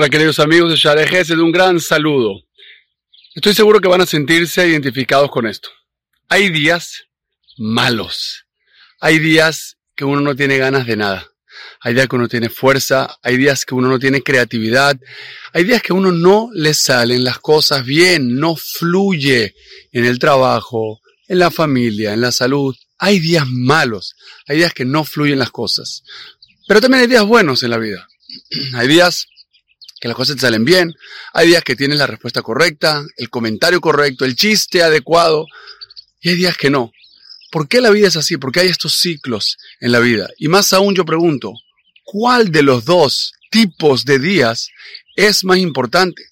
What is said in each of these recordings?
Hola queridos amigos de Sharejes, de un gran saludo. Estoy seguro que van a sentirse identificados con esto. Hay días malos. Hay días que uno no tiene ganas de nada. Hay días que uno tiene fuerza, hay días que uno no tiene creatividad, hay días que uno no le salen las cosas bien, no fluye en el trabajo, en la familia, en la salud. Hay días malos, hay días que no fluyen las cosas. Pero también hay días buenos en la vida. Hay días que las cosas te salen bien, hay días que tienes la respuesta correcta, el comentario correcto, el chiste adecuado, y hay días que no. ¿Por qué la vida es así? ¿Por qué hay estos ciclos en la vida? Y más aún yo pregunto, ¿cuál de los dos tipos de días es más importante?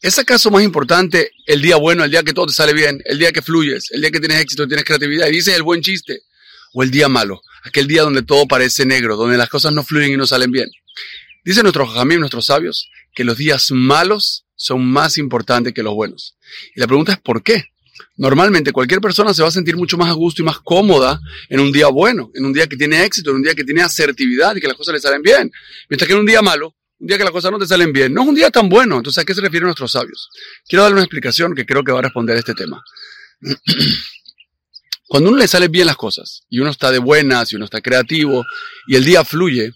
¿Es acaso más importante el día bueno, el día que todo te sale bien, el día que fluyes, el día que tienes éxito, tienes creatividad y dices el buen chiste? ¿O el día malo, aquel día donde todo parece negro, donde las cosas no fluyen y no salen bien? Dicen nuestros jamín, nuestros sabios, que los días malos son más importantes que los buenos. Y la pregunta es ¿por qué? Normalmente cualquier persona se va a sentir mucho más a gusto y más cómoda en un día bueno, en un día que tiene éxito, en un día que tiene asertividad y que las cosas le salen bien. Mientras que en un día malo, un día que las cosas no te salen bien, no es un día tan bueno. Entonces, ¿a qué se refieren nuestros sabios? Quiero darle una explicación que creo que va a responder a este tema. Cuando uno le salen bien las cosas y uno está de buenas y uno está creativo y el día fluye,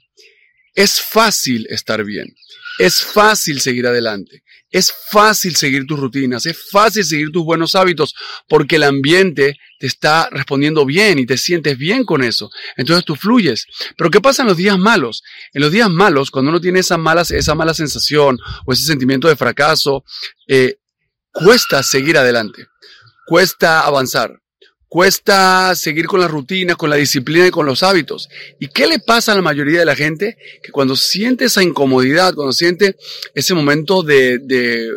es fácil estar bien. Es fácil seguir adelante. Es fácil seguir tus rutinas. Es fácil seguir tus buenos hábitos porque el ambiente te está respondiendo bien y te sientes bien con eso. Entonces tú fluyes. Pero ¿qué pasa en los días malos? En los días malos, cuando uno tiene esa mala, esa mala sensación o ese sentimiento de fracaso, eh, cuesta seguir adelante. Cuesta avanzar. Cuesta seguir con las rutinas, con la disciplina y con los hábitos. ¿Y qué le pasa a la mayoría de la gente? Que cuando siente esa incomodidad, cuando siente ese momento de, de,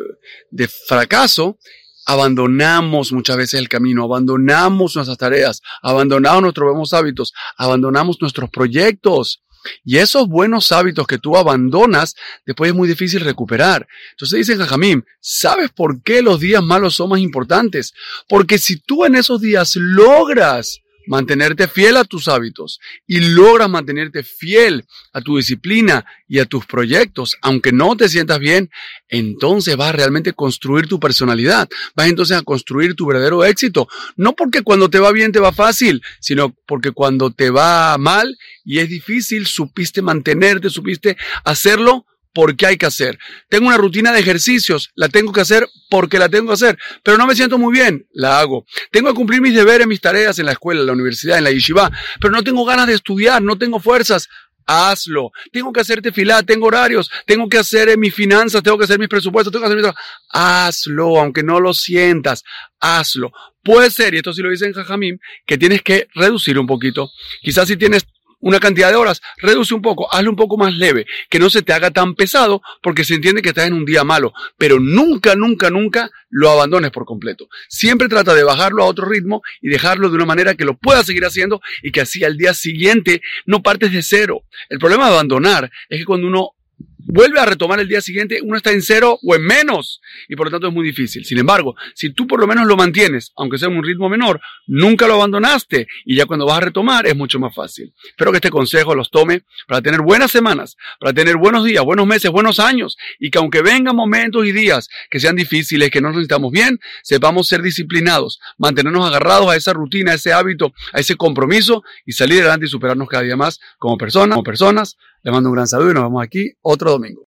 de fracaso, abandonamos muchas veces el camino, abandonamos nuestras tareas, abandonamos nuestros buenos hábitos, abandonamos nuestros proyectos. Y esos buenos hábitos que tú abandonas, después es muy difícil recuperar. Entonces dicen Jajamim, ¿sabes por qué los días malos son más importantes? Porque si tú en esos días logras mantenerte fiel a tus hábitos y logras mantenerte fiel a tu disciplina y a tus proyectos, aunque no te sientas bien, entonces vas a realmente construir tu personalidad, vas entonces a construir tu verdadero éxito, no porque cuando te va bien te va fácil, sino porque cuando te va mal y es difícil, supiste mantenerte, supiste hacerlo, porque hay que hacer. Tengo una rutina de ejercicios, la tengo que hacer porque la tengo que hacer, pero no me siento muy bien, la hago. Tengo que cumplir mis deberes, mis tareas en la escuela, en la universidad, en la yeshiva, pero no tengo ganas de estudiar, no tengo fuerzas. Hazlo. Tengo que hacerte filar, tengo horarios, tengo que hacer mis finanzas, tengo que hacer mis presupuestos, tengo que hacer mis... Hazlo, aunque no lo sientas, hazlo. Puede ser, y esto sí lo dice en Jajamim, que tienes que reducir un poquito. Quizás si tienes una cantidad de horas, reduce un poco, hazlo un poco más leve, que no se te haga tan pesado porque se entiende que estás en un día malo, pero nunca, nunca, nunca lo abandones por completo. Siempre trata de bajarlo a otro ritmo y dejarlo de una manera que lo puedas seguir haciendo y que así al día siguiente no partes de cero. El problema de abandonar es que cuando uno vuelve a retomar el día siguiente, uno está en cero o en menos y por lo tanto es muy difícil. Sin embargo, si tú por lo menos lo mantienes, aunque sea en un ritmo menor, nunca lo abandonaste y ya cuando vas a retomar es mucho más fácil. Espero que este consejo los tome para tener buenas semanas, para tener buenos días, buenos meses, buenos años y que aunque vengan momentos y días que sean difíciles, que no nos necesitamos bien, sepamos ser disciplinados, mantenernos agarrados a esa rutina, a ese hábito, a ese compromiso y salir adelante y superarnos cada día más como personas, como personas. Les mando un gran saludo y nos vemos aquí otro domingo.